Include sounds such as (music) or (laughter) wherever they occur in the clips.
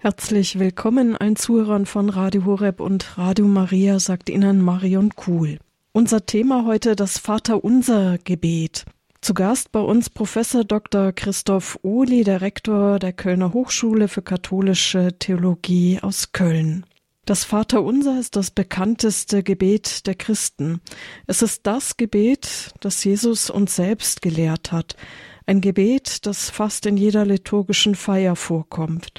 Herzlich willkommen allen Zuhörern von Radio Horeb und Radio Maria, sagt Ihnen Marion Kuhl. Unser Thema heute das Vaterunser Gebet. Zu Gast bei uns Professor Dr. Christoph Ohli, der Rektor der Kölner Hochschule für katholische Theologie aus Köln. Das Vaterunser ist das bekannteste Gebet der Christen. Es ist das Gebet, das Jesus uns selbst gelehrt hat. Ein Gebet, das fast in jeder liturgischen Feier vorkommt.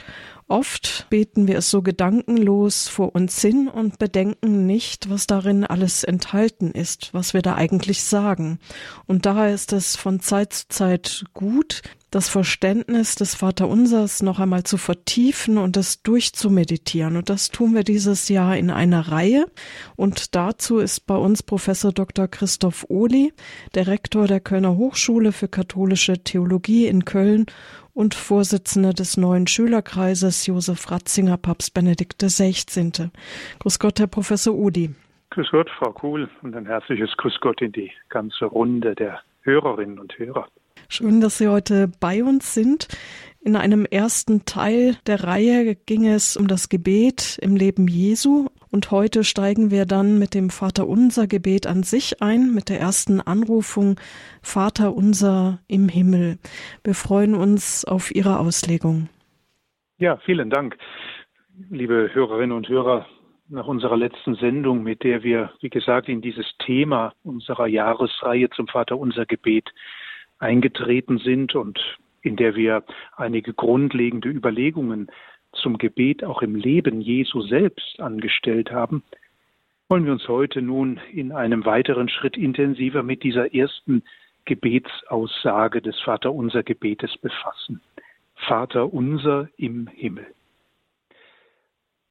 Oft beten wir es so gedankenlos vor uns hin und bedenken nicht, was darin alles enthalten ist, was wir da eigentlich sagen. Und daher ist es von Zeit zu Zeit gut, das Verständnis des Vaterunsers noch einmal zu vertiefen und es durchzumeditieren. Und das tun wir dieses Jahr in einer Reihe. Und dazu ist bei uns Professor Dr. Christoph Ohli, der Rektor der Kölner Hochschule für katholische Theologie in Köln und Vorsitzender des neuen Schülerkreises Josef Ratzinger, Papst Benedikt XVI. Grüß Gott, Herr Professor Udi. Grüß Gott, Frau Kuhl, und ein herzliches Grüß Gott in die ganze Runde der Hörerinnen und Hörer. Schön, dass Sie heute bei uns sind. In einem ersten Teil der Reihe ging es um das Gebet im Leben Jesu und heute steigen wir dann mit dem Vater unser Gebet an sich ein, mit der ersten Anrufung Vater unser im Himmel. Wir freuen uns auf Ihre Auslegung. Ja, vielen Dank, liebe Hörerinnen und Hörer. Nach unserer letzten Sendung, mit der wir, wie gesagt, in dieses Thema unserer Jahresreihe zum Vater unser Gebet eingetreten sind und in der wir einige grundlegende Überlegungen zum Gebet auch im Leben Jesu selbst angestellt haben, wollen wir uns heute nun in einem weiteren Schritt intensiver mit dieser ersten Gebetsaussage des Vaterunser Gebetes befassen. Vater unser im Himmel.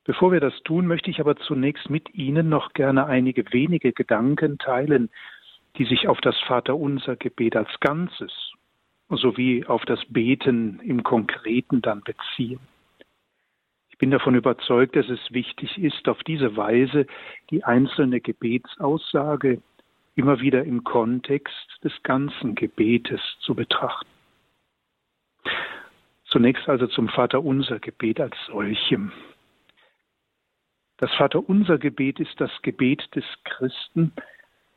Bevor wir das tun, möchte ich aber zunächst mit Ihnen noch gerne einige wenige Gedanken teilen, die sich auf das Vaterunser Gebet als Ganzes sowie auf das Beten im Konkreten dann beziehen. Ich bin davon überzeugt, dass es wichtig ist, auf diese Weise die einzelne Gebetsaussage immer wieder im Kontext des ganzen Gebetes zu betrachten. Zunächst also zum Vaterunser Gebet als solchem. Das Vaterunser Gebet ist das Gebet des Christen,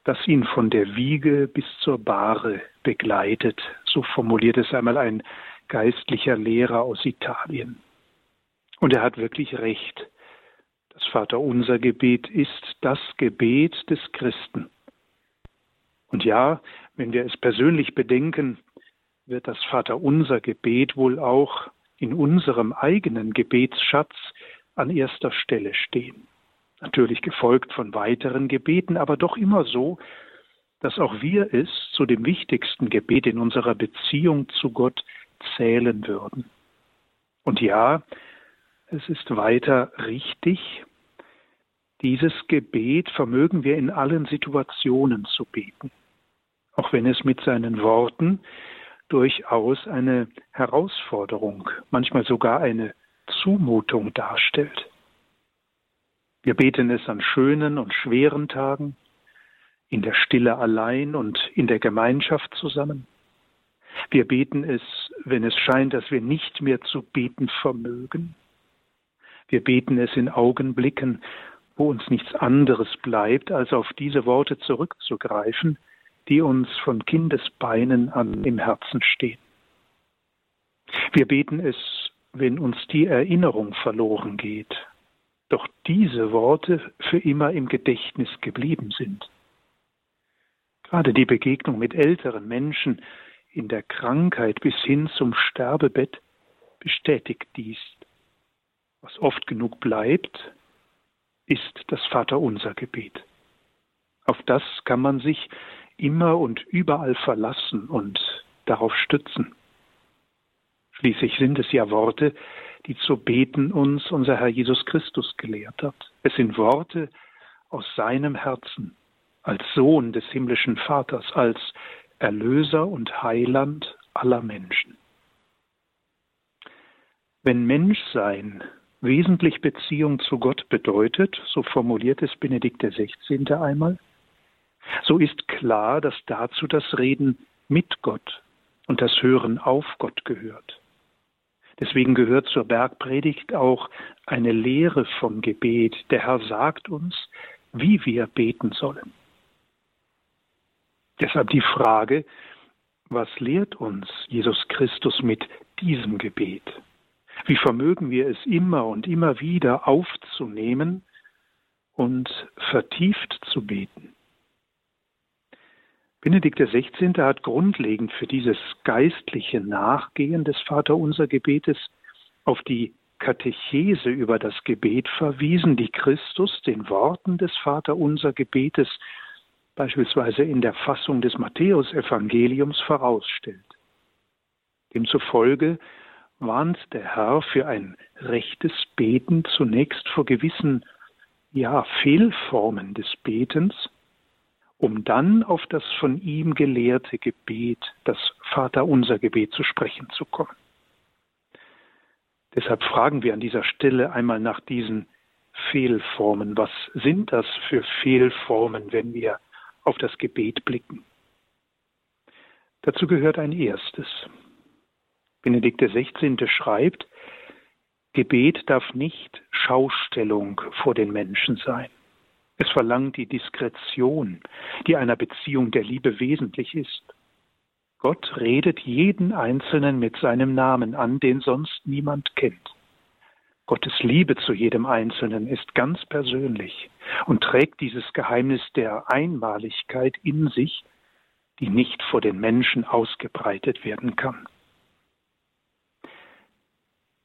das ihn von der Wiege bis zur Bahre begleitet. So formuliert es einmal ein geistlicher Lehrer aus Italien. Und er hat wirklich recht. Das Vaterunser Gebet ist das Gebet des Christen. Und ja, wenn wir es persönlich bedenken, wird das Vaterunser Gebet wohl auch in unserem eigenen Gebetsschatz an erster Stelle stehen natürlich gefolgt von weiteren Gebeten, aber doch immer so, dass auch wir es zu dem wichtigsten Gebet in unserer Beziehung zu Gott zählen würden. Und ja, es ist weiter richtig, dieses Gebet vermögen wir in allen Situationen zu beten, auch wenn es mit seinen Worten durchaus eine Herausforderung, manchmal sogar eine Zumutung darstellt. Wir beten es an schönen und schweren Tagen, in der Stille allein und in der Gemeinschaft zusammen. Wir beten es, wenn es scheint, dass wir nicht mehr zu beten vermögen. Wir beten es in Augenblicken, wo uns nichts anderes bleibt, als auf diese Worte zurückzugreifen, die uns von Kindesbeinen an im Herzen stehen. Wir beten es, wenn uns die Erinnerung verloren geht, doch diese Worte für immer im Gedächtnis geblieben sind. Gerade die Begegnung mit älteren Menschen in der Krankheit bis hin zum Sterbebett bestätigt dies. Was oft genug bleibt, ist das Vaterunser Gebet. Auf das kann man sich immer und überall verlassen und darauf stützen. Schließlich sind es ja Worte, die zu beten uns unser Herr Jesus Christus gelehrt hat. Es sind Worte aus seinem Herzen, als Sohn des himmlischen Vaters, als Erlöser und Heiland aller Menschen. Wenn Menschsein wesentlich Beziehung zu Gott bedeutet, so formuliert es Benedikt XVI. einmal, so ist klar, dass dazu das Reden mit Gott und das Hören auf Gott gehört. Deswegen gehört zur Bergpredigt auch eine Lehre vom Gebet. Der Herr sagt uns, wie wir beten sollen. Deshalb die Frage, was lehrt uns Jesus Christus mit diesem Gebet? Wie vermögen wir es immer und immer wieder aufzunehmen und vertieft zu beten? Benedikt XVI. hat grundlegend für dieses geistliche Nachgehen des Vaterunser Gebetes auf die Katechese über das Gebet verwiesen, die Christus den Worten des Vaterunser Gebetes beispielsweise in der Fassung des Matthäusevangeliums vorausstellt. Demzufolge warnt der Herr für ein rechtes Beten zunächst vor gewissen, ja, Fehlformen des Betens, um dann auf das von ihm gelehrte Gebet, das Vaterunser Gebet zu sprechen zu kommen. Deshalb fragen wir an dieser Stelle einmal nach diesen Fehlformen. Was sind das für Fehlformen, wenn wir auf das Gebet blicken? Dazu gehört ein erstes. Benedikt XVI. schreibt, Gebet darf nicht Schaustellung vor den Menschen sein. Es verlangt die Diskretion, die einer Beziehung der Liebe wesentlich ist. Gott redet jeden Einzelnen mit seinem Namen an, den sonst niemand kennt. Gottes Liebe zu jedem Einzelnen ist ganz persönlich und trägt dieses Geheimnis der Einmaligkeit in sich, die nicht vor den Menschen ausgebreitet werden kann.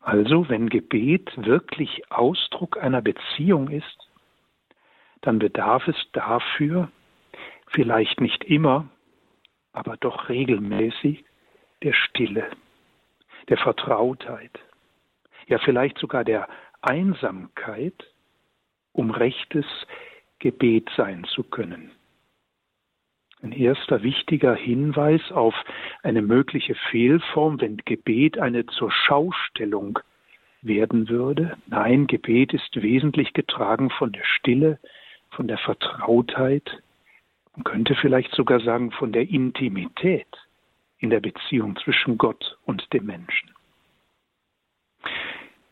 Also wenn Gebet wirklich Ausdruck einer Beziehung ist, dann bedarf es dafür vielleicht nicht immer, aber doch regelmäßig der Stille, der Vertrautheit, ja vielleicht sogar der Einsamkeit, um rechtes Gebet sein zu können. Ein erster wichtiger Hinweis auf eine mögliche Fehlform, wenn Gebet eine zur Schaustellung werden würde. Nein, Gebet ist wesentlich getragen von der Stille, von der Vertrautheit, man könnte vielleicht sogar sagen von der Intimität in der Beziehung zwischen Gott und dem Menschen.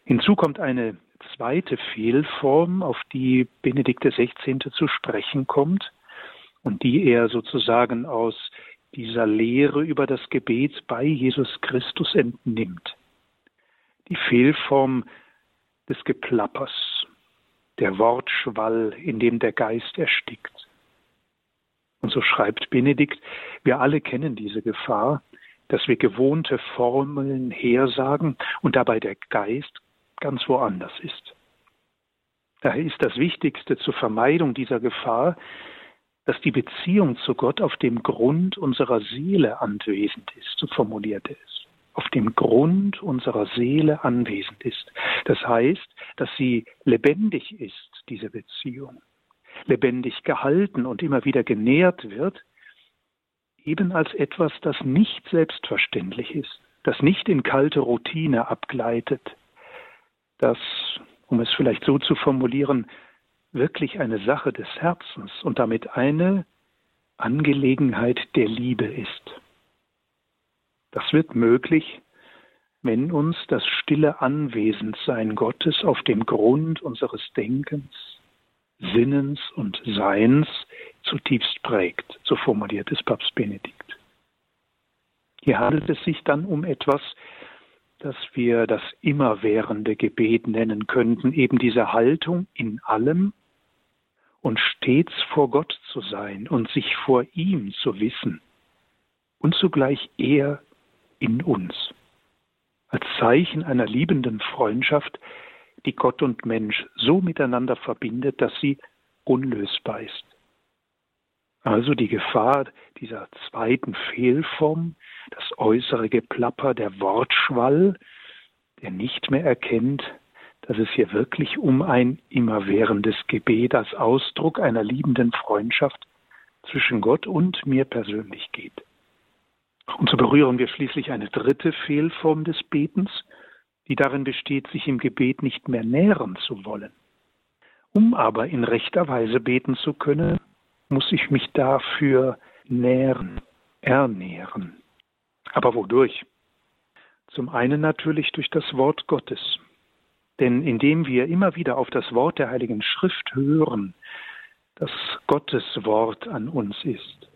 Hinzu kommt eine zweite Fehlform, auf die Benedikt XVI. zu sprechen kommt und die er sozusagen aus dieser Lehre über das Gebet bei Jesus Christus entnimmt. Die Fehlform des Geplappers, der Wortschwall, in dem der Geist erstickt. Und so schreibt Benedikt, wir alle kennen diese Gefahr, dass wir gewohnte Formeln hersagen und dabei der Geist ganz woanders ist. Daher ist das Wichtigste zur Vermeidung dieser Gefahr, dass die Beziehung zu Gott auf dem Grund unserer Seele anwesend ist, so formuliert er es. Auf dem Grund unserer Seele anwesend ist. Das heißt, dass sie lebendig ist, diese Beziehung lebendig gehalten und immer wieder genährt wird, eben als etwas, das nicht selbstverständlich ist, das nicht in kalte Routine abgleitet, das, um es vielleicht so zu formulieren, wirklich eine Sache des Herzens und damit eine Angelegenheit der Liebe ist. Das wird möglich, wenn uns das stille Anwesendsein Gottes auf dem Grund unseres Denkens, Sinnens und Seins zutiefst prägt, so formuliert es Papst Benedikt. Hier handelt es sich dann um etwas, das wir das immerwährende Gebet nennen könnten, eben diese Haltung in allem und stets vor Gott zu sein und sich vor ihm zu wissen und zugleich er in uns. Als Zeichen einer liebenden Freundschaft die Gott und Mensch so miteinander verbindet, dass sie unlösbar ist. Also die Gefahr dieser zweiten Fehlform, das äußere Geplapper, der Wortschwall, der nicht mehr erkennt, dass es hier wirklich um ein immerwährendes Gebet als Ausdruck einer liebenden Freundschaft zwischen Gott und mir persönlich geht. Und so berühren wir schließlich eine dritte Fehlform des Betens, die darin besteht, sich im Gebet nicht mehr nähren zu wollen. Um aber in rechter Weise beten zu können, muss ich mich dafür nähren, ernähren. Aber wodurch? Zum einen natürlich durch das Wort Gottes. Denn indem wir immer wieder auf das Wort der Heiligen Schrift hören, das Gottes Wort an uns ist,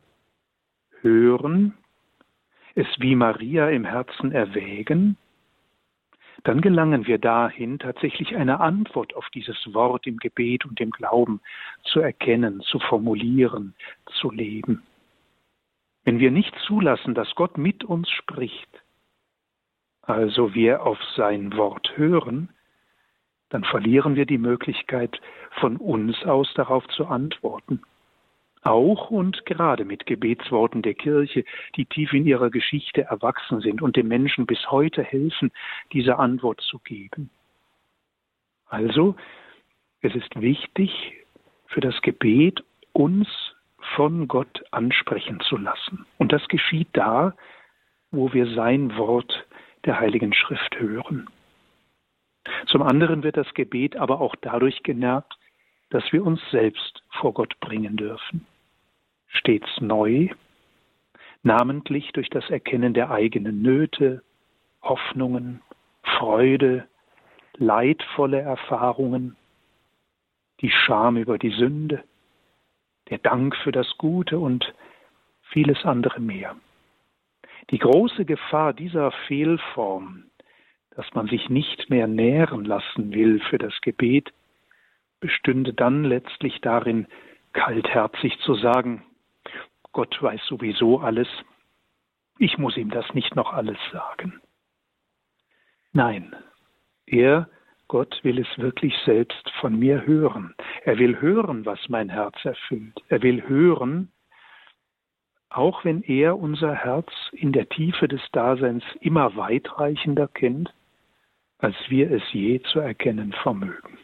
hören, es wie Maria im Herzen erwägen, dann gelangen wir dahin, tatsächlich eine Antwort auf dieses Wort im Gebet und im Glauben zu erkennen, zu formulieren, zu leben. Wenn wir nicht zulassen, dass Gott mit uns spricht, also wir auf sein Wort hören, dann verlieren wir die Möglichkeit, von uns aus darauf zu antworten. Auch und gerade mit Gebetsworten der Kirche, die tief in ihrer Geschichte erwachsen sind und dem Menschen bis heute helfen, diese Antwort zu geben. Also, es ist wichtig für das Gebet, uns von Gott ansprechen zu lassen. Und das geschieht da, wo wir sein Wort der Heiligen Schrift hören. Zum anderen wird das Gebet aber auch dadurch genährt, dass wir uns selbst vor Gott bringen dürfen. Stets neu, namentlich durch das Erkennen der eigenen Nöte, Hoffnungen, Freude, leidvolle Erfahrungen, die Scham über die Sünde, der Dank für das Gute und vieles andere mehr. Die große Gefahr dieser Fehlform, dass man sich nicht mehr nähren lassen will für das Gebet, bestünde dann letztlich darin, kaltherzig zu sagen, Gott weiß sowieso alles, ich muss ihm das nicht noch alles sagen. Nein, er, Gott, will es wirklich selbst von mir hören. Er will hören, was mein Herz erfüllt. Er will hören, auch wenn er unser Herz in der Tiefe des Daseins immer weitreichender kennt, als wir es je zu erkennen vermögen.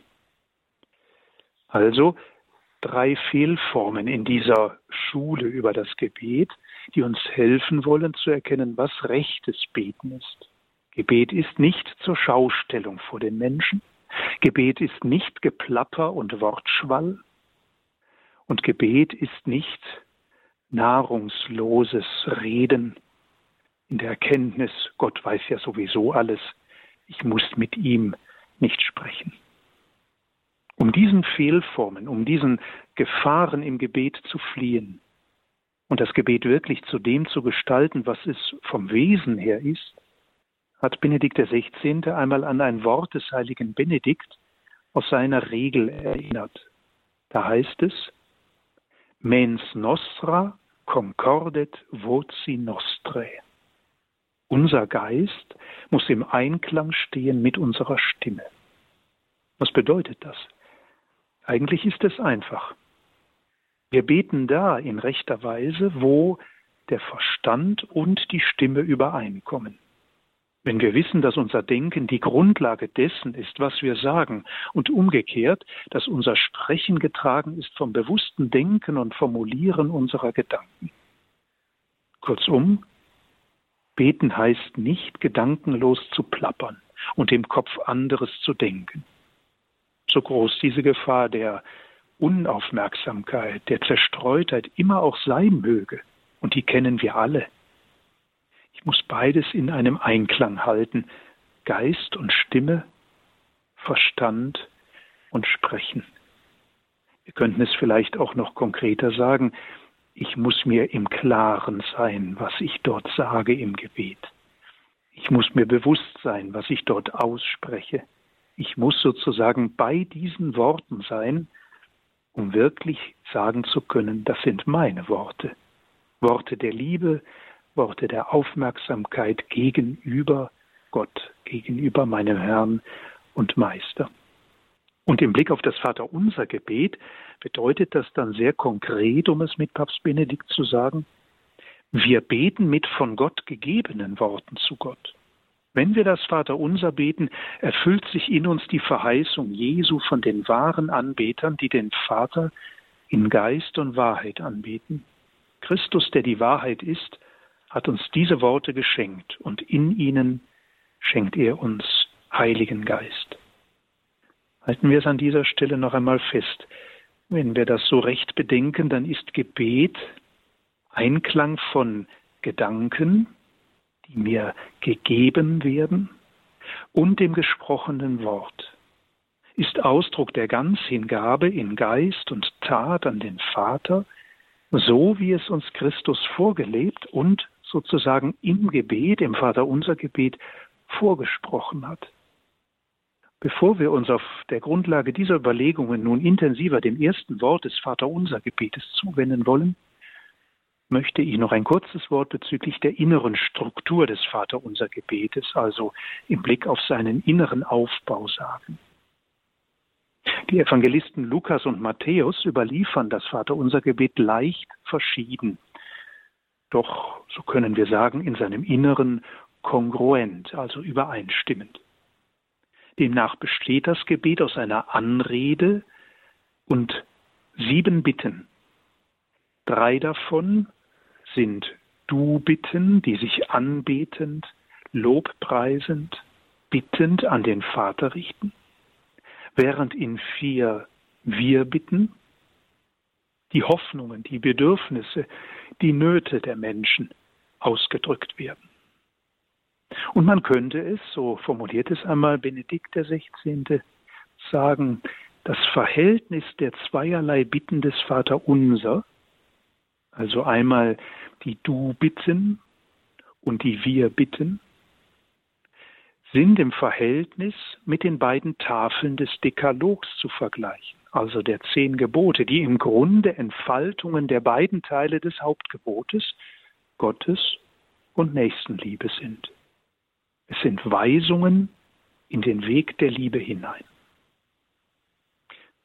Also drei Fehlformen in dieser Schule über das Gebet, die uns helfen wollen zu erkennen, was rechtes Beten ist. Gebet ist nicht zur Schaustellung vor den Menschen. Gebet ist nicht Geplapper und Wortschwall. Und Gebet ist nicht nahrungsloses Reden in der Erkenntnis, Gott weiß ja sowieso alles, ich muss mit ihm nicht sprechen. Um diesen Fehlformen, um diesen Gefahren im Gebet zu fliehen und das Gebet wirklich zu dem zu gestalten, was es vom Wesen her ist, hat Benedikt XVI. einmal an ein Wort des heiligen Benedikt aus seiner Regel erinnert. Da heißt es, Mens nostra concordet voci nostrae. Unser Geist muss im Einklang stehen mit unserer Stimme. Was bedeutet das? Eigentlich ist es einfach. Wir beten da in rechter Weise, wo der Verstand und die Stimme übereinkommen. Wenn wir wissen, dass unser Denken die Grundlage dessen ist, was wir sagen, und umgekehrt, dass unser Sprechen getragen ist vom bewussten Denken und Formulieren unserer Gedanken. Kurzum, beten heißt nicht gedankenlos zu plappern und im Kopf anderes zu denken so groß diese Gefahr der Unaufmerksamkeit, der Zerstreutheit immer auch sein möge. Und die kennen wir alle. Ich muss beides in einem Einklang halten. Geist und Stimme, Verstand und Sprechen. Wir könnten es vielleicht auch noch konkreter sagen. Ich muss mir im Klaren sein, was ich dort sage im Gebet. Ich muss mir bewusst sein, was ich dort ausspreche. Ich muss sozusagen bei diesen Worten sein, um wirklich sagen zu können, das sind meine Worte. Worte der Liebe, Worte der Aufmerksamkeit gegenüber Gott, gegenüber meinem Herrn und Meister. Und im Blick auf das Vaterunser Gebet bedeutet das dann sehr konkret, um es mit Papst Benedikt zu sagen, wir beten mit von Gott gegebenen Worten zu Gott. Wenn wir das Vaterunser beten, erfüllt sich in uns die Verheißung Jesu von den wahren Anbetern, die den Vater in Geist und Wahrheit anbeten. Christus, der die Wahrheit ist, hat uns diese Worte geschenkt und in ihnen schenkt er uns Heiligen Geist. Halten wir es an dieser Stelle noch einmal fest. Wenn wir das so recht bedenken, dann ist Gebet Einklang von Gedanken, die mir gegeben werden, und dem gesprochenen Wort ist Ausdruck der Ganzhingabe in Geist und Tat an den Vater, so wie es uns Christus vorgelebt und sozusagen im Gebet, im Vaterunser Gebet vorgesprochen hat. Bevor wir uns auf der Grundlage dieser Überlegungen nun intensiver dem ersten Wort des Vaterunser Gebetes zuwenden wollen, möchte ich noch ein kurzes Wort bezüglich der inneren Struktur des Vaterunser Gebetes, also im Blick auf seinen inneren Aufbau sagen. Die Evangelisten Lukas und Matthäus überliefern das Vaterunser Gebet leicht verschieden, doch, so können wir sagen, in seinem Inneren kongruent, also übereinstimmend. Demnach besteht das Gebet aus einer Anrede und sieben Bitten. Drei davon sind Du-Bitten, die sich anbetend, lobpreisend, bittend an den Vater richten, während in vier Wir-Bitten die Hoffnungen, die Bedürfnisse, die Nöte der Menschen ausgedrückt werden. Und man könnte es, so formuliert es einmal Benedikt XVI., sagen, das Verhältnis der zweierlei Bitten des Vaterunser, also einmal die Du-Bitten und die Wir-Bitten, sind im Verhältnis mit den beiden Tafeln des Dekalogs zu vergleichen, also der zehn Gebote, die im Grunde Entfaltungen der beiden Teile des Hauptgebotes, Gottes und Nächstenliebe sind. Es sind Weisungen in den Weg der Liebe hinein.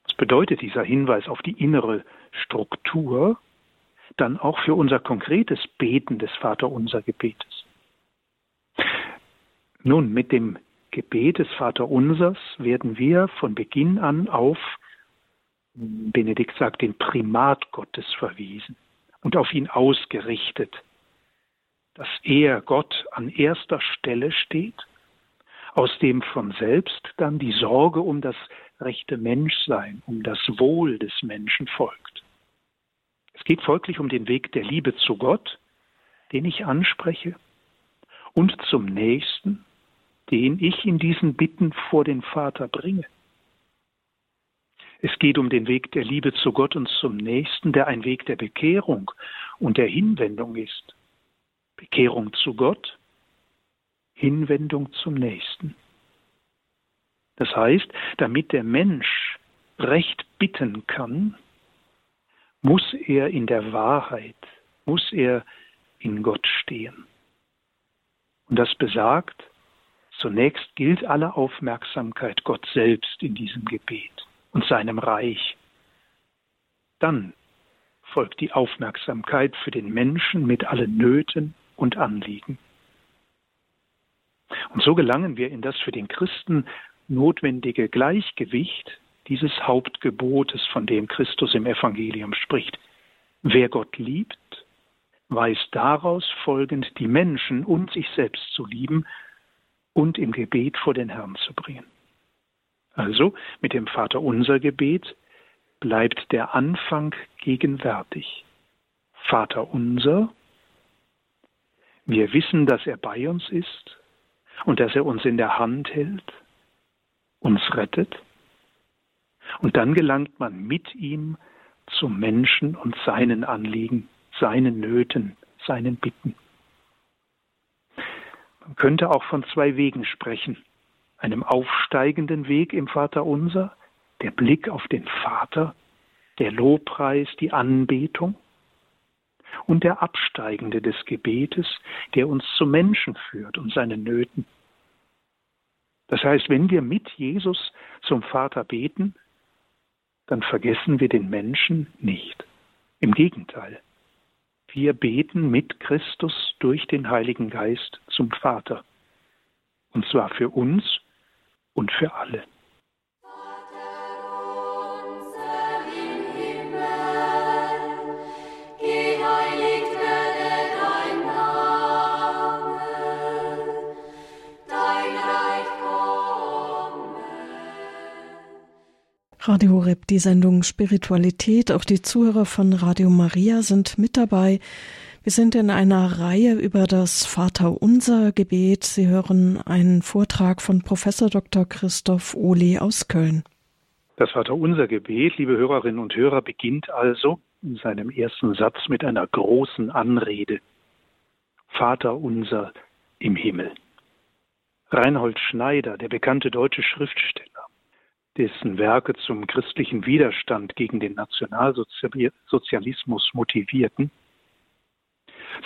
Was bedeutet dieser Hinweis auf die innere Struktur dann auch für unser konkretes Beten des Vaterunser Gebetes? Nun, mit dem Gebet des Vaterunsers werden wir von Beginn an auf, Benedikt sagt, den Primat Gottes verwiesen und auf ihn ausgerichtet, dass er, Gott, an erster Stelle steht, aus dem von selbst dann die Sorge um das rechte Menschsein, um das Wohl des Menschen folgt. Es geht folglich um den Weg der Liebe zu Gott, den ich anspreche, und zum Nächsten, den ich in diesen Bitten vor den Vater bringe. Es geht um den Weg der Liebe zu Gott und zum Nächsten, der ein Weg der Bekehrung und der Hinwendung ist. Bekehrung zu Gott, Hinwendung zum Nächsten. Das heißt, damit der Mensch recht bitten kann, muss er in der Wahrheit, muss er in Gott stehen. Und das besagt, Zunächst gilt alle Aufmerksamkeit Gott selbst in diesem Gebet und seinem Reich. Dann folgt die Aufmerksamkeit für den Menschen mit allen Nöten und Anliegen. Und so gelangen wir in das für den Christen notwendige Gleichgewicht dieses Hauptgebotes, von dem Christus im Evangelium spricht. Wer Gott liebt, weiß daraus folgend, die Menschen und sich selbst zu lieben und im Gebet vor den Herrn zu bringen. Also mit dem Vater unser Gebet bleibt der Anfang gegenwärtig. Vater unser, wir wissen, dass er bei uns ist und dass er uns in der Hand hält, uns rettet. Und dann gelangt man mit ihm zum Menschen und seinen Anliegen, seinen Nöten, seinen Bitten. Man könnte auch von zwei Wegen sprechen. Einem aufsteigenden Weg im Vaterunser, der Blick auf den Vater, der Lobpreis, die Anbetung und der absteigende des Gebetes, der uns zum Menschen führt und seinen Nöten. Das heißt, wenn wir mit Jesus zum Vater beten, dann vergessen wir den Menschen nicht. Im Gegenteil, wir beten mit Christus durch den Heiligen Geist zum Vater. Und zwar für uns und für alle. Radio Horeb, die Sendung Spiritualität. Auch die Zuhörer von Radio Maria sind mit dabei. Wir sind in einer Reihe über das Vaterunser Gebet. Sie hören einen Vortrag von Professor Dr. Christoph Ohli aus Köln. Das Vaterunser Gebet, liebe Hörerinnen und Hörer, beginnt also in seinem ersten Satz mit einer großen Anrede. Vater unser im Himmel. Reinhold Schneider, der bekannte deutsche Schriftsteller, dessen Werke zum christlichen Widerstand gegen den Nationalsozialismus motivierten,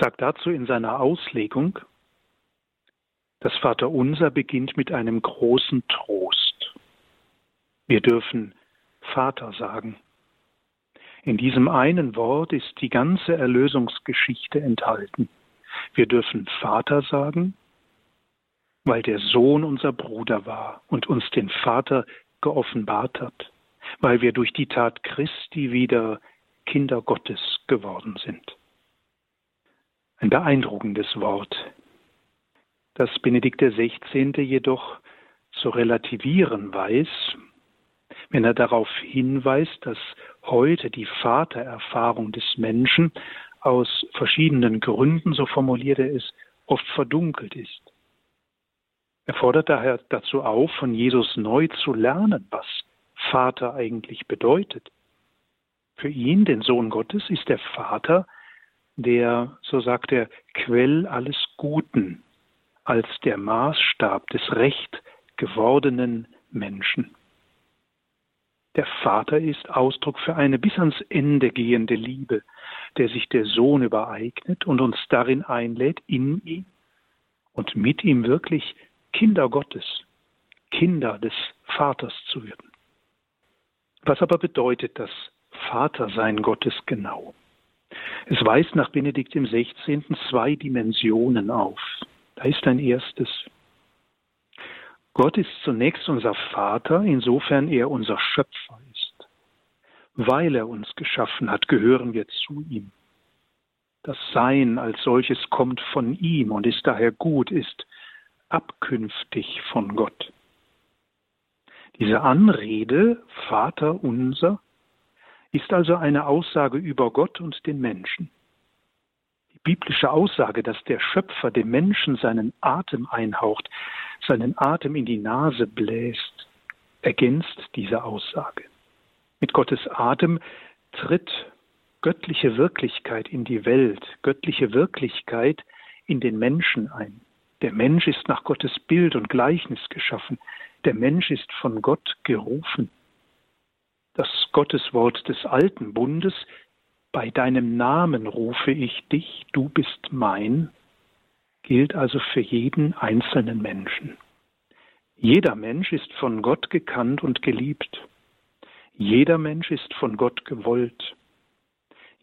sagt dazu in seiner Auslegung, das Vaterunser beginnt mit einem großen Trost. Wir dürfen Vater sagen. In diesem einen Wort ist die ganze Erlösungsgeschichte enthalten. Wir dürfen Vater sagen, weil der Sohn unser Bruder war und uns den Vater geoffenbart hat, weil wir durch die Tat Christi wieder Kinder Gottes geworden sind. Ein beeindruckendes Wort, das Benedikt XVI. jedoch zu relativieren weiß, wenn er darauf hinweist, dass heute die Vatererfahrung des Menschen aus verschiedenen Gründen, so formuliert er es, oft verdunkelt ist. Er fordert daher dazu auf, von Jesus neu zu lernen, was Vater eigentlich bedeutet. Für ihn, den Sohn Gottes, ist der Vater der, so sagt er, Quell alles Guten, als der Maßstab des recht gewordenen Menschen. Der Vater ist Ausdruck für eine bis ans Ende gehende Liebe, der sich der Sohn übereignet und uns darin einlädt, in ihm und mit ihm wirklich Kinder Gottes, Kinder des Vaters zu werden. Was aber bedeutet das Vatersein Gottes genau? Es weist nach Benedikt im 16. zwei Dimensionen auf. Da ist ein erstes. Gott ist zunächst unser Vater, insofern er unser Schöpfer ist. Weil er uns geschaffen hat, gehören wir zu ihm. Das Sein als solches kommt von ihm und ist daher gut, ist abkünftig von Gott. Diese Anrede, Vater unser, ist also eine Aussage über Gott und den Menschen. Die biblische Aussage, dass der Schöpfer dem Menschen seinen Atem einhaucht, seinen Atem in die Nase bläst, ergänzt diese Aussage. Mit Gottes Atem tritt göttliche Wirklichkeit in die Welt, göttliche Wirklichkeit in den Menschen ein. Der Mensch ist nach Gottes Bild und Gleichnis geschaffen. Der Mensch ist von Gott gerufen. Das Gotteswort des alten Bundes, bei deinem Namen rufe ich dich, du bist mein, gilt also für jeden einzelnen Menschen. Jeder Mensch ist von Gott gekannt und geliebt. Jeder Mensch ist von Gott gewollt.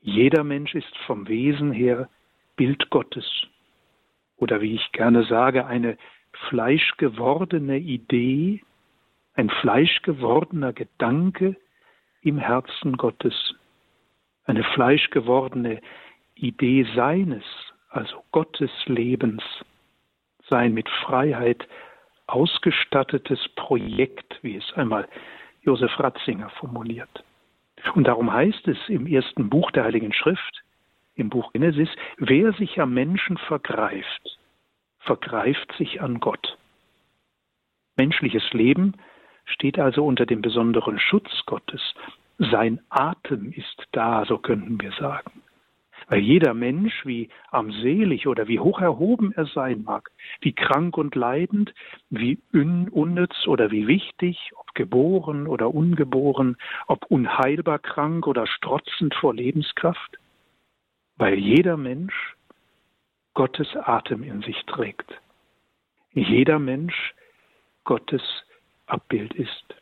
Jeder Mensch ist vom Wesen her Bild Gottes oder wie ich gerne sage, eine fleischgewordene Idee, ein fleischgewordener Gedanke im Herzen Gottes, eine fleischgewordene Idee seines, also Gottes Lebens, sein mit Freiheit ausgestattetes Projekt, wie es einmal Josef Ratzinger formuliert. Und darum heißt es im ersten Buch der Heiligen Schrift, im Buch Genesis, wer sich am Menschen vergreift, vergreift sich an Gott. Menschliches Leben steht also unter dem besonderen Schutz Gottes. Sein Atem ist da, so könnten wir sagen. Weil jeder Mensch, wie armselig oder wie hoch erhoben er sein mag, wie krank und leidend, wie unnütz oder wie wichtig, ob geboren oder ungeboren, ob unheilbar krank oder strotzend vor Lebenskraft, weil jeder Mensch Gottes Atem in sich trägt. Jeder Mensch Gottes Abbild ist.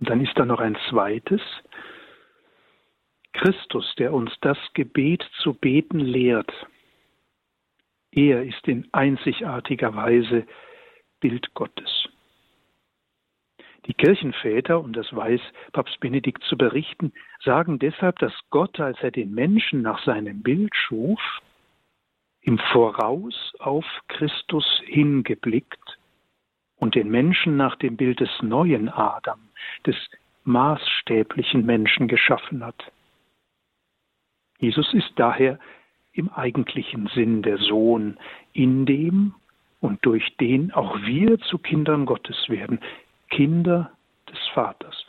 Und dann ist da noch ein zweites, Christus, der uns das Gebet zu beten lehrt. Er ist in einzigartiger Weise Bild Gottes. Die Kirchenväter, und das weiß Papst Benedikt zu berichten, sagen deshalb, dass Gott, als er den Menschen nach seinem Bild schuf, im Voraus auf Christus hingeblickt und den Menschen nach dem Bild des neuen Adam, des maßstäblichen Menschen geschaffen hat. Jesus ist daher im eigentlichen Sinn der Sohn, in dem und durch den auch wir zu Kindern Gottes werden, Kinder des Vaters.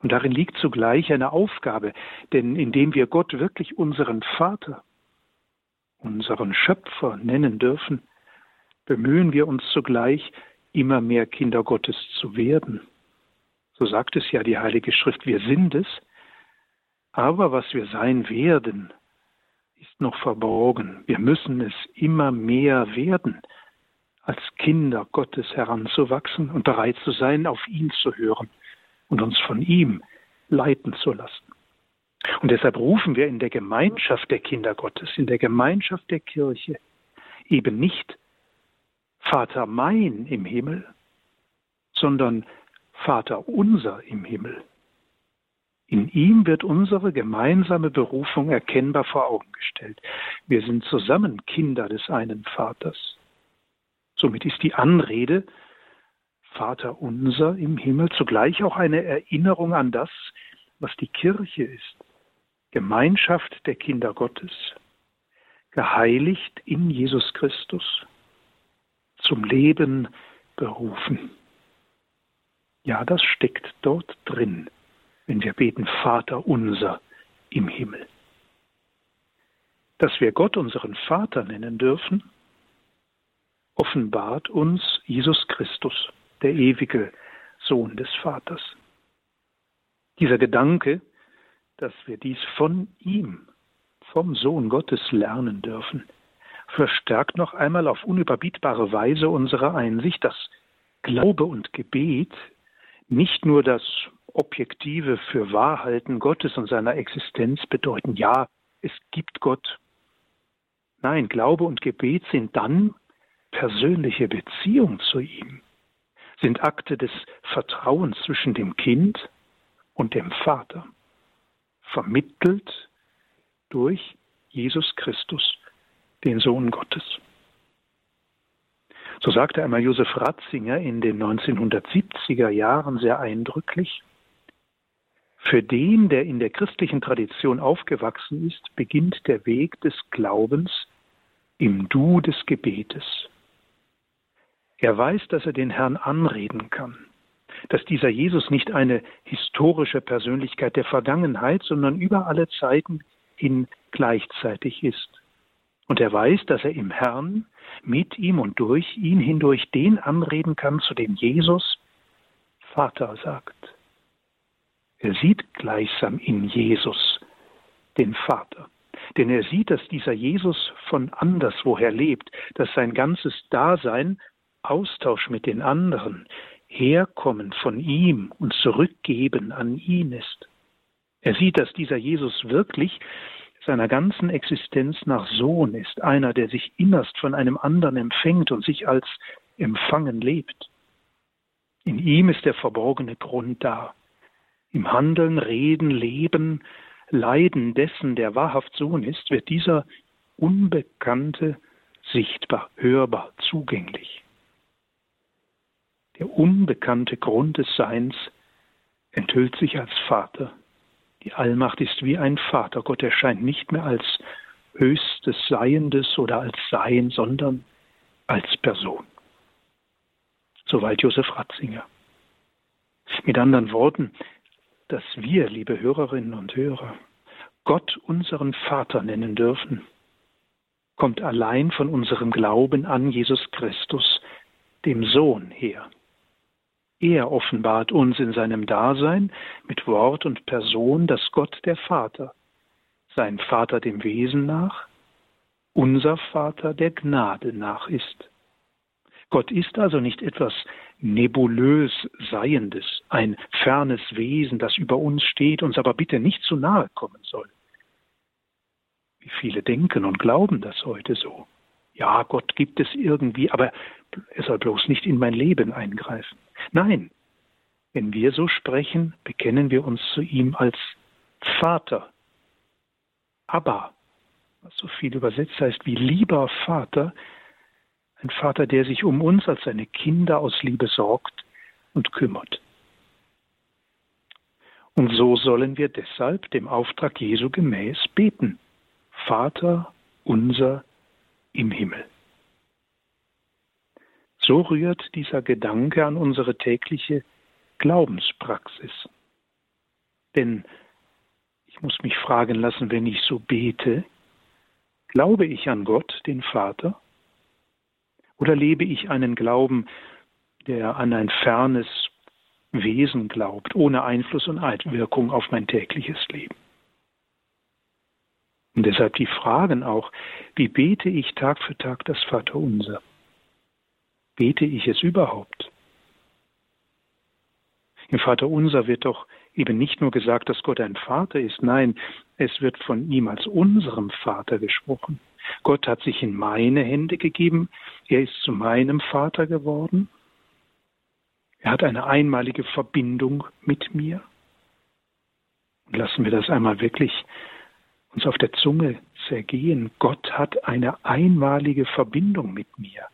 Und darin liegt zugleich eine Aufgabe, denn indem wir Gott wirklich unseren Vater, unseren Schöpfer nennen dürfen, bemühen wir uns zugleich, immer mehr Kinder Gottes zu werden. So sagt es ja die Heilige Schrift, wir sind es, aber was wir sein werden, ist noch verborgen. Wir müssen es immer mehr werden, als Kinder Gottes heranzuwachsen und bereit zu sein, auf ihn zu hören und uns von ihm leiten zu lassen. Und deshalb rufen wir in der Gemeinschaft der Kinder Gottes, in der Gemeinschaft der Kirche eben nicht Vater mein im Himmel, sondern Vater unser im Himmel. In ihm wird unsere gemeinsame Berufung erkennbar vor Augen gestellt. Wir sind zusammen Kinder des einen Vaters. Somit ist die Anrede Vater unser im Himmel zugleich auch eine Erinnerung an das, was die Kirche ist. Gemeinschaft der Kinder Gottes, geheiligt in Jesus Christus, zum Leben berufen. Ja, das steckt dort drin, wenn wir beten Vater unser im Himmel. Dass wir Gott unseren Vater nennen dürfen, offenbart uns Jesus Christus der ewige Sohn des Vaters. Dieser Gedanke, dass wir dies von ihm, vom Sohn Gottes lernen dürfen, verstärkt noch einmal auf unüberbietbare Weise unsere Einsicht, dass Glaube und Gebet nicht nur das objektive für Wahrhalten Gottes und seiner Existenz bedeuten, ja, es gibt Gott. Nein, Glaube und Gebet sind dann persönliche Beziehung zu ihm sind Akte des Vertrauens zwischen dem Kind und dem Vater, vermittelt durch Jesus Christus, den Sohn Gottes. So sagte einmal Josef Ratzinger in den 1970er Jahren sehr eindrücklich, für den, der in der christlichen Tradition aufgewachsen ist, beginnt der Weg des Glaubens im Du des Gebetes. Er weiß, dass er den Herrn anreden kann, dass dieser Jesus nicht eine historische Persönlichkeit der Vergangenheit, sondern über alle Zeiten hin gleichzeitig ist. Und er weiß, dass er im Herrn, mit ihm und durch ihn hindurch den anreden kann, zu dem Jesus Vater sagt. Er sieht gleichsam in Jesus den Vater. Denn er sieht, dass dieser Jesus von anderswoher lebt, dass sein ganzes Dasein Austausch mit den anderen, Herkommen von ihm und Zurückgeben an ihn ist. Er sieht, dass dieser Jesus wirklich seiner ganzen Existenz nach Sohn ist, einer, der sich innerst von einem anderen empfängt und sich als empfangen lebt. In ihm ist der verborgene Grund da. Im Handeln, Reden, Leben, Leiden dessen, der wahrhaft Sohn ist, wird dieser Unbekannte sichtbar, hörbar, zugänglich. Der unbekannte Grund des Seins enthüllt sich als Vater. Die Allmacht ist wie ein Vater. Gott erscheint nicht mehr als höchstes Seiendes oder als Sein, sondern als Person. Soweit Josef Ratzinger. Mit anderen Worten, dass wir, liebe Hörerinnen und Hörer, Gott unseren Vater nennen dürfen, kommt allein von unserem Glauben an Jesus Christus, dem Sohn, her. Er offenbart uns in seinem Dasein mit Wort und Person, dass Gott der Vater, sein Vater dem Wesen nach, unser Vater der Gnade nach ist. Gott ist also nicht etwas nebulös Seiendes, ein fernes Wesen, das über uns steht, uns aber bitte nicht zu nahe kommen soll. Wie viele denken und glauben das heute so. Ja, Gott gibt es irgendwie, aber er soll bloß nicht in mein Leben eingreifen. Nein, wenn wir so sprechen, bekennen wir uns zu ihm als Vater. Abba, was so viel übersetzt heißt wie lieber Vater, ein Vater, der sich um uns als seine Kinder aus Liebe sorgt und kümmert. Und so sollen wir deshalb dem Auftrag Jesu gemäß beten. Vater unser im Himmel. So rührt dieser Gedanke an unsere tägliche Glaubenspraxis. Denn ich muss mich fragen lassen, wenn ich so bete, glaube ich an Gott, den Vater? Oder lebe ich einen Glauben, der an ein fernes Wesen glaubt, ohne Einfluss und Einwirkung auf mein tägliches Leben? Und deshalb die Fragen auch, wie bete ich Tag für Tag das Vaterunser? Bete ich es überhaupt? Im Vaterunser wird doch eben nicht nur gesagt, dass Gott ein Vater ist, nein, es wird von ihm als unserem Vater gesprochen. Gott hat sich in meine Hände gegeben, er ist zu meinem Vater geworden, er hat eine einmalige Verbindung mit mir. Lassen wir das einmal wirklich uns auf der Zunge zergehen. Gott hat eine einmalige Verbindung mit mir.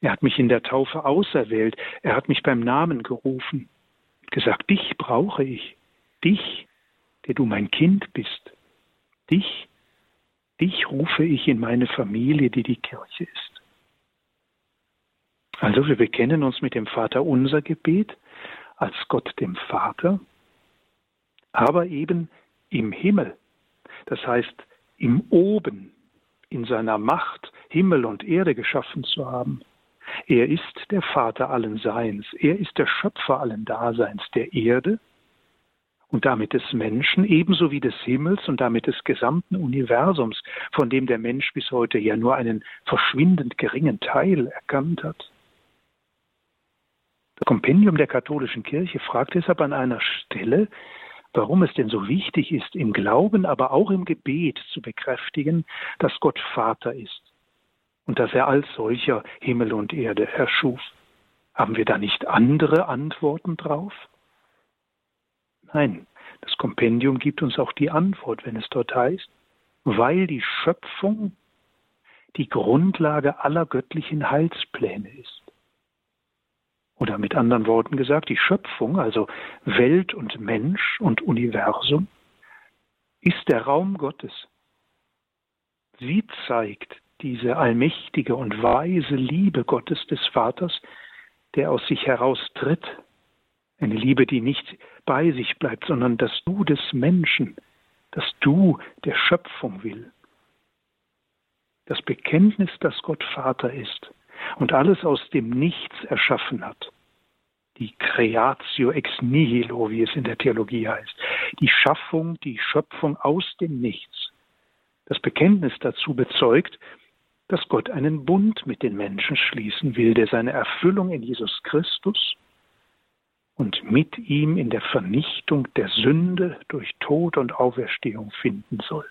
Er hat mich in der Taufe auserwählt. Er hat mich beim Namen gerufen. Gesagt, dich brauche ich. Dich, der du mein Kind bist. Dich, dich rufe ich in meine Familie, die die Kirche ist. Also wir bekennen uns mit dem Vater unser Gebet als Gott dem Vater, aber eben im Himmel das heißt im Oben, in seiner Macht Himmel und Erde geschaffen zu haben. Er ist der Vater allen Seins, er ist der Schöpfer allen Daseins der Erde und damit des Menschen, ebenso wie des Himmels und damit des gesamten Universums, von dem der Mensch bis heute ja nur einen verschwindend geringen Teil erkannt hat. Das Kompendium der katholischen Kirche fragt deshalb an einer Stelle, warum es denn so wichtig ist, im Glauben, aber auch im Gebet zu bekräftigen, dass Gott Vater ist und dass er als solcher Himmel und Erde erschuf. Haben wir da nicht andere Antworten drauf? Nein, das Kompendium gibt uns auch die Antwort, wenn es dort heißt, weil die Schöpfung die Grundlage aller göttlichen Heilspläne ist. Oder mit anderen Worten gesagt, die Schöpfung, also Welt und Mensch und Universum, ist der Raum Gottes. Sie zeigt diese allmächtige und weise Liebe Gottes des Vaters, der aus sich heraustritt. Eine Liebe, die nicht bei sich bleibt, sondern das Du des Menschen, das Du der Schöpfung will. Das Bekenntnis, dass Gott Vater ist, und alles aus dem Nichts erschaffen hat. Die Creatio ex nihilo, wie es in der Theologie heißt. Die Schaffung, die Schöpfung aus dem Nichts. Das Bekenntnis dazu bezeugt, dass Gott einen Bund mit den Menschen schließen will, der seine Erfüllung in Jesus Christus und mit ihm in der Vernichtung der Sünde durch Tod und Auferstehung finden soll.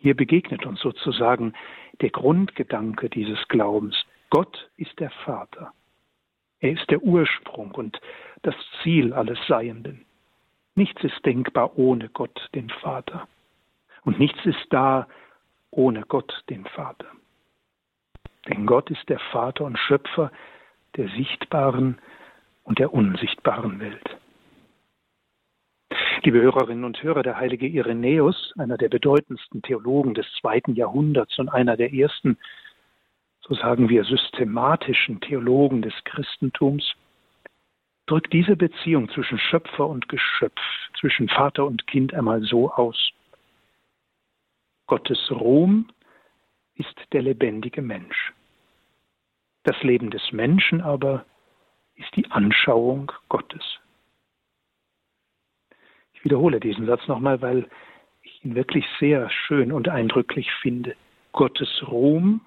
Hier begegnet uns sozusagen der Grundgedanke dieses Glaubens. Gott ist der Vater. Er ist der Ursprung und das Ziel alles Seienden. Nichts ist denkbar ohne Gott, den Vater. Und nichts ist da ohne Gott, den Vater. Denn Gott ist der Vater und Schöpfer der sichtbaren und der unsichtbaren Welt. Liebe Hörerinnen und Hörer, der heilige Irenäus, einer der bedeutendsten Theologen des zweiten Jahrhunderts und einer der ersten, so sagen wir, systematischen Theologen des Christentums, drückt diese Beziehung zwischen Schöpfer und Geschöpf, zwischen Vater und Kind einmal so aus. Gottes Ruhm ist der lebendige Mensch. Das Leben des Menschen aber ist die Anschauung Gottes. Ich wiederhole diesen Satz nochmal, weil ich ihn wirklich sehr schön und eindrücklich finde. Gottes Ruhm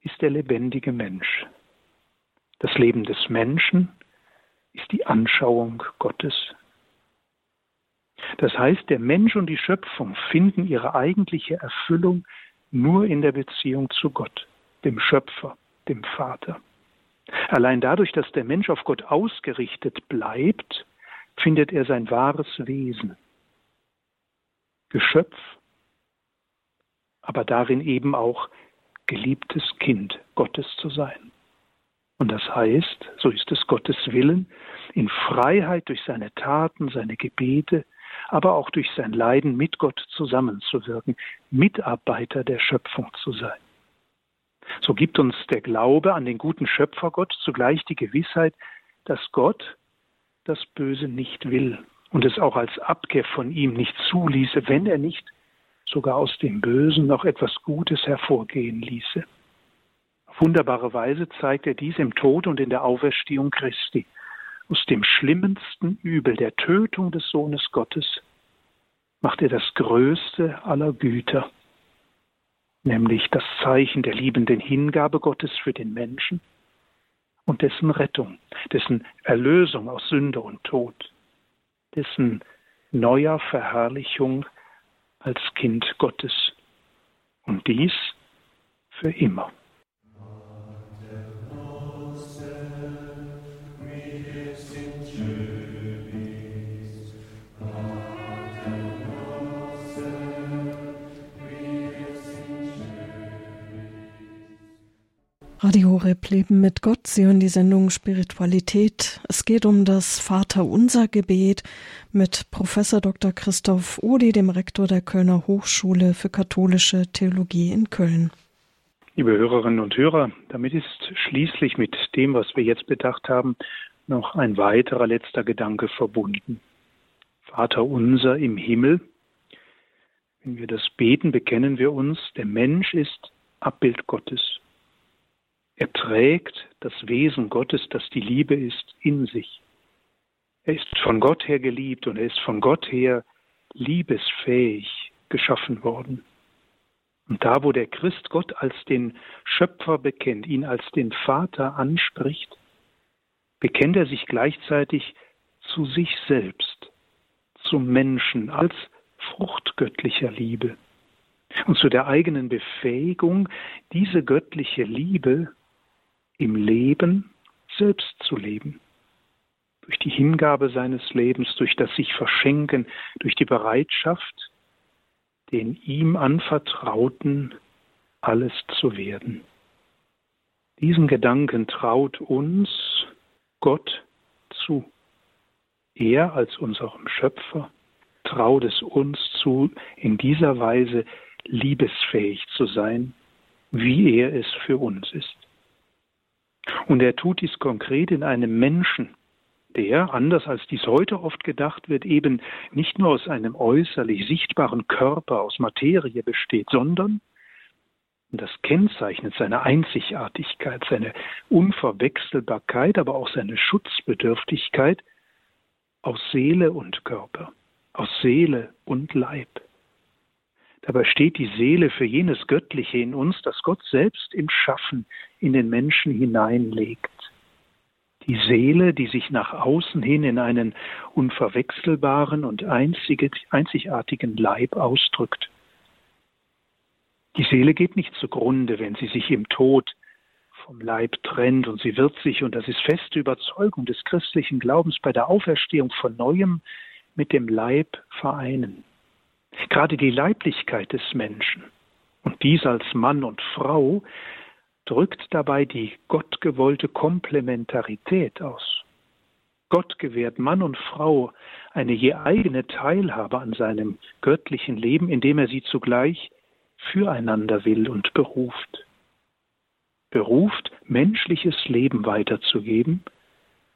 ist der lebendige Mensch. Das Leben des Menschen ist die Anschauung Gottes. Das heißt, der Mensch und die Schöpfung finden ihre eigentliche Erfüllung nur in der Beziehung zu Gott, dem Schöpfer, dem Vater. Allein dadurch, dass der Mensch auf Gott ausgerichtet bleibt, findet er sein wahres Wesen. Geschöpf, aber darin eben auch geliebtes Kind Gottes zu sein. Und das heißt, so ist es Gottes Willen, in Freiheit durch seine Taten, seine Gebete, aber auch durch sein Leiden mit Gott zusammenzuwirken, Mitarbeiter der Schöpfung zu sein. So gibt uns der Glaube an den guten Schöpfergott zugleich die Gewissheit, dass Gott das Böse nicht will und es auch als Abkehr von ihm nicht zuließe, wenn er nicht sogar aus dem Bösen noch etwas Gutes hervorgehen ließe. Auf wunderbare Weise zeigt er dies im Tod und in der Auferstehung Christi. Aus dem schlimmsten Übel der Tötung des Sohnes Gottes macht er das größte aller Güter, nämlich das Zeichen der liebenden Hingabe Gottes für den Menschen und dessen Rettung, dessen Erlösung aus Sünde und Tod, dessen neuer Verherrlichung als Kind Gottes. Und dies für immer. Radio Horeb Leben mit Gott. Sie hören die Sendung Spiritualität. Es geht um das Vaterunser Gebet mit Professor Dr. Christoph Odi, dem Rektor der Kölner Hochschule für katholische Theologie in Köln. Liebe Hörerinnen und Hörer, damit ist schließlich mit dem, was wir jetzt bedacht haben, noch ein weiterer letzter Gedanke verbunden. Vater unser im Himmel. Wenn wir das beten, bekennen wir uns, der Mensch ist Abbild Gottes. Er trägt das Wesen Gottes, das die Liebe ist, in sich. Er ist von Gott her geliebt und er ist von Gott her liebesfähig geschaffen worden. Und da, wo der Christ Gott als den Schöpfer bekennt, ihn als den Vater anspricht, bekennt er sich gleichzeitig zu sich selbst, zum Menschen als Frucht göttlicher Liebe und zu der eigenen Befähigung, diese göttliche Liebe im Leben selbst zu leben. Durch die Hingabe seines Lebens, durch das sich verschenken, durch die Bereitschaft, den ihm anvertrauten alles zu werden. Diesen Gedanken traut uns Gott zu. Er als unserem Schöpfer traut es uns zu, in dieser Weise liebesfähig zu sein, wie er es für uns ist. Und er tut dies konkret in einem Menschen, der, anders als dies heute oft gedacht wird, eben nicht nur aus einem äußerlich sichtbaren Körper, aus Materie besteht, sondern und das kennzeichnet seine Einzigartigkeit, seine Unverwechselbarkeit, aber auch seine Schutzbedürftigkeit aus Seele und Körper, aus Seele und Leib. Dabei steht die Seele für jenes Göttliche in uns, das Gott selbst im Schaffen in den Menschen hineinlegt. Die Seele, die sich nach außen hin in einen unverwechselbaren und einzigartigen Leib ausdrückt. Die Seele geht nicht zugrunde, wenn sie sich im Tod vom Leib trennt und sie wird sich, und das ist feste Überzeugung des christlichen Glaubens, bei der Auferstehung von neuem mit dem Leib vereinen. Gerade die Leiblichkeit des Menschen und dies als Mann und Frau drückt dabei die gottgewollte Komplementarität aus. Gott gewährt Mann und Frau eine je eigene Teilhabe an seinem göttlichen Leben, indem er sie zugleich füreinander will und beruft. Beruft, menschliches Leben weiterzugeben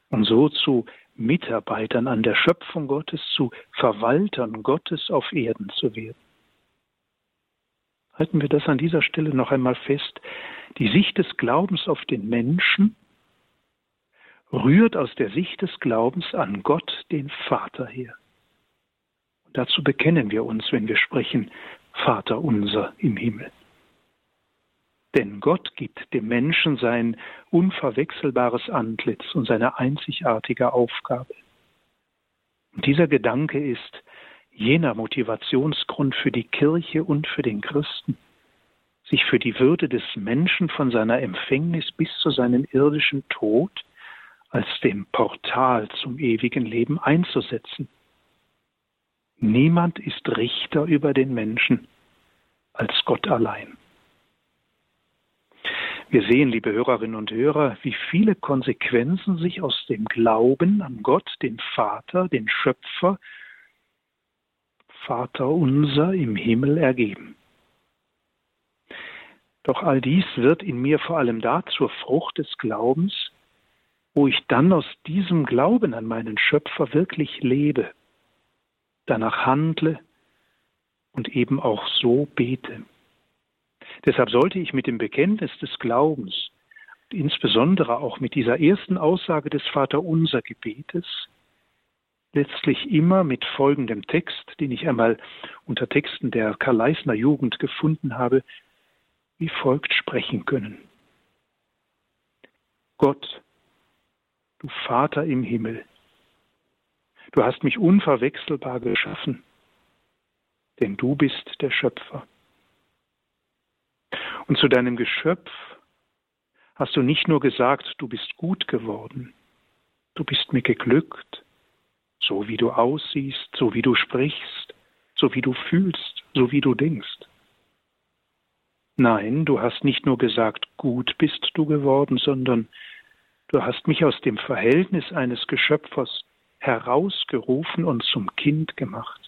und so zu Mitarbeitern an der Schöpfung Gottes, zu Verwaltern Gottes auf Erden zu werden. Halten wir das an dieser Stelle noch einmal fest. Die Sicht des Glaubens auf den Menschen rührt aus der Sicht des Glaubens an Gott, den Vater, her. Und dazu bekennen wir uns, wenn wir sprechen, Vater unser im Himmel. Denn Gott gibt dem Menschen sein unverwechselbares Antlitz und seine einzigartige Aufgabe. Und dieser Gedanke ist jener Motivationsgrund für die Kirche und für den Christen, sich für die Würde des Menschen von seiner Empfängnis bis zu seinem irdischen Tod als dem Portal zum ewigen Leben einzusetzen. Niemand ist Richter über den Menschen als Gott allein. Wir sehen, liebe Hörerinnen und Hörer, wie viele Konsequenzen sich aus dem Glauben an Gott, den Vater, den Schöpfer, Vater unser im Himmel ergeben. Doch all dies wird in mir vor allem da zur Frucht des Glaubens, wo ich dann aus diesem Glauben an meinen Schöpfer wirklich lebe, danach handle und eben auch so bete. Deshalb sollte ich mit dem Bekenntnis des Glaubens, insbesondere auch mit dieser ersten Aussage des Vaterunser Gebetes, letztlich immer mit folgendem Text, den ich einmal unter Texten der Karl-Leisner Jugend gefunden habe, wie folgt sprechen können. Gott, du Vater im Himmel, du hast mich unverwechselbar geschaffen, denn du bist der Schöpfer. Und zu deinem Geschöpf hast du nicht nur gesagt, du bist gut geworden, du bist mir geglückt, so wie du aussiehst, so wie du sprichst, so wie du fühlst, so wie du denkst. Nein, du hast nicht nur gesagt, gut bist du geworden, sondern du hast mich aus dem Verhältnis eines Geschöpfers herausgerufen und zum Kind gemacht.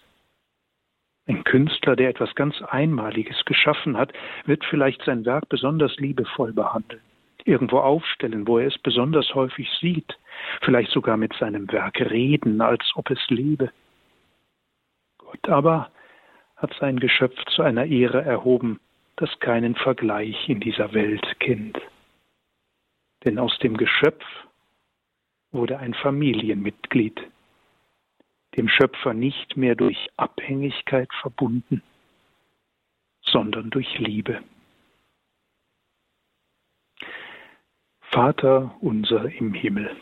Ein Künstler, der etwas ganz Einmaliges geschaffen hat, wird vielleicht sein Werk besonders liebevoll behandeln, irgendwo aufstellen, wo er es besonders häufig sieht, vielleicht sogar mit seinem Werk reden, als ob es lebe. Gott aber hat sein Geschöpf zu einer Ehre erhoben, das keinen Vergleich in dieser Welt kennt. Denn aus dem Geschöpf wurde ein Familienmitglied, dem Schöpfer nicht mehr durch Abhängigkeit verbunden, sondern durch Liebe. Vater unser im Himmel.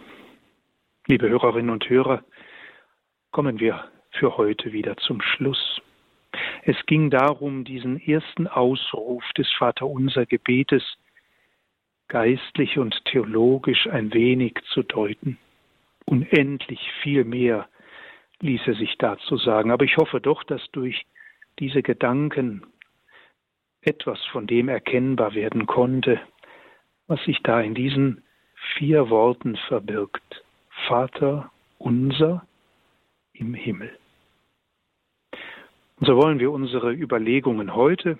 Liebe Hörerinnen und Hörer, kommen wir für heute wieder zum Schluss. Es ging darum, diesen ersten Ausruf des Vaterunser Gebetes geistlich und theologisch ein wenig zu deuten. Unendlich viel mehr ließe sich dazu sagen. Aber ich hoffe doch, dass durch diese Gedanken etwas von dem erkennbar werden konnte, was sich da in diesen vier Worten verbirgt. Vater unser im Himmel. So wollen wir unsere Überlegungen heute,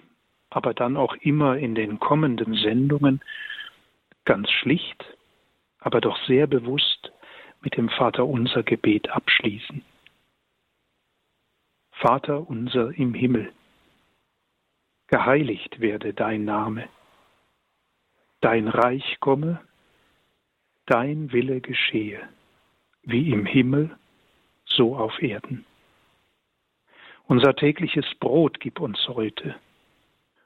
aber dann auch immer in den kommenden Sendungen ganz schlicht, aber doch sehr bewusst mit dem Vater unser Gebet abschließen. Vater unser im Himmel, geheiligt werde dein Name, dein Reich komme, dein Wille geschehe, wie im Himmel, so auf Erden. Unser tägliches Brot gib uns heute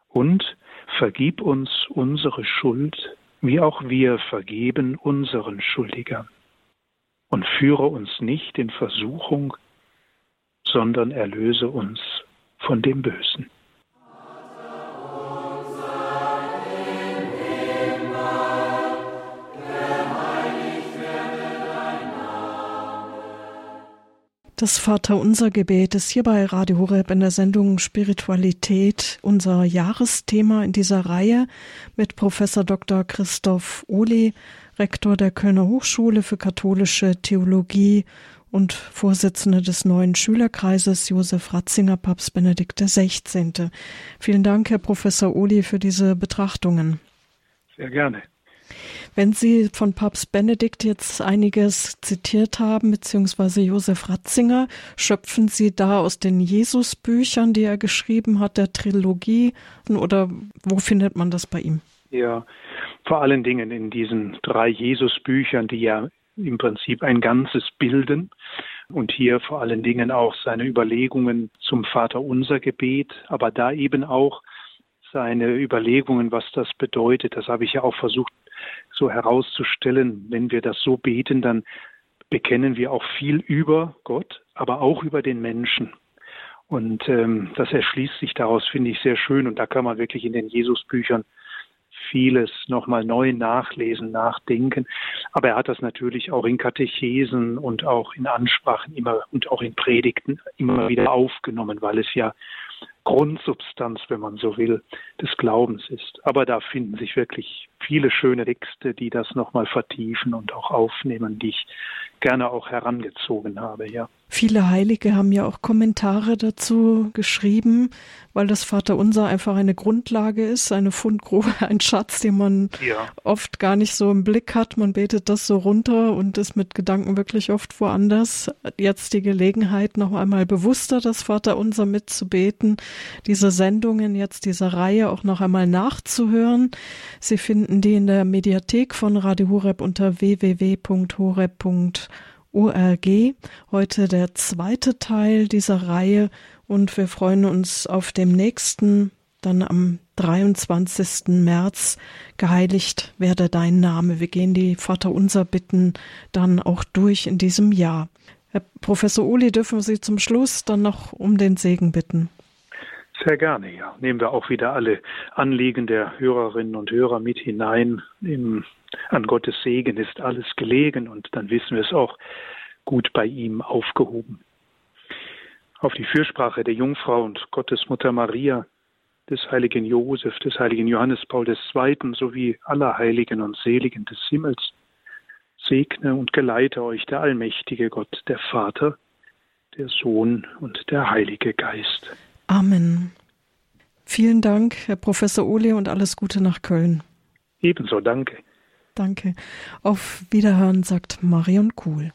und vergib uns unsere Schuld, wie auch wir vergeben unseren Schuldigern. Und führe uns nicht in Versuchung, sondern erlöse uns von dem Bösen. Das Vaterunser Gebet ist hier bei Radio Horeb in der Sendung Spiritualität unser Jahresthema in dieser Reihe mit Professor Dr. Christoph Ohli, Rektor der Kölner Hochschule für katholische Theologie und Vorsitzender des neuen Schülerkreises Josef Ratzinger, Papst Benedikt XVI. Vielen Dank, Herr Professor Ohli, für diese Betrachtungen. Sehr gerne. Wenn Sie von Papst Benedikt jetzt einiges zitiert haben, beziehungsweise Josef Ratzinger, schöpfen Sie da aus den Jesusbüchern, die er geschrieben hat, der Trilogie, oder wo findet man das bei ihm? Ja, vor allen Dingen in diesen drei Jesusbüchern, die ja im Prinzip ein Ganzes bilden und hier vor allen Dingen auch seine Überlegungen zum Vater unser Gebet, aber da eben auch seine Überlegungen, was das bedeutet. Das habe ich ja auch versucht so herauszustellen. Wenn wir das so beten, dann bekennen wir auch viel über Gott, aber auch über den Menschen. Und ähm, das erschließt sich daraus, finde ich, sehr schön. Und da kann man wirklich in den Jesusbüchern vieles nochmal neu nachlesen, nachdenken. Aber er hat das natürlich auch in Katechesen und auch in Ansprachen immer und auch in Predigten immer wieder aufgenommen, weil es ja Grundsubstanz, wenn man so will, des Glaubens ist. Aber da finden sich wirklich viele schöne Texte, die das nochmal vertiefen und auch aufnehmen, die ich gerne auch herangezogen habe, ja. Viele Heilige haben ja auch Kommentare dazu geschrieben, weil das Vaterunser einfach eine Grundlage ist, eine Fundgrube, (laughs) ein Schatz, den man ja. oft gar nicht so im Blick hat. Man betet das so runter und ist mit Gedanken wirklich oft woanders. Jetzt die Gelegenheit, noch einmal bewusster das Vaterunser mitzubeten, diese Sendungen jetzt, diese Reihe auch noch einmal nachzuhören. Sie finden die in der Mediathek von Radio Horeb unter www.horeb.org ORG. Heute der zweite Teil dieser Reihe und wir freuen uns auf dem nächsten, dann am 23. März. Geheiligt werde dein Name. Wir gehen die Vaterunser Bitten dann auch durch in diesem Jahr. Herr Professor Uli, dürfen Sie zum Schluss dann noch um den Segen bitten? Sehr gerne, ja. Nehmen wir auch wieder alle Anliegen der Hörerinnen und Hörer mit hinein. Im, an Gottes Segen ist alles gelegen und dann wissen wir es auch gut bei ihm aufgehoben. Auf die Fürsprache der Jungfrau und Gottesmutter Maria, des heiligen Josef, des heiligen Johannes Paul II. sowie aller Heiligen und Seligen des Himmels, segne und geleite euch der allmächtige Gott, der Vater, der Sohn und der Heilige Geist. Amen. Vielen Dank, Herr Professor Uli, und alles Gute nach Köln. Ebenso, danke. Danke. Auf Wiederhören, sagt Marion Kuhl.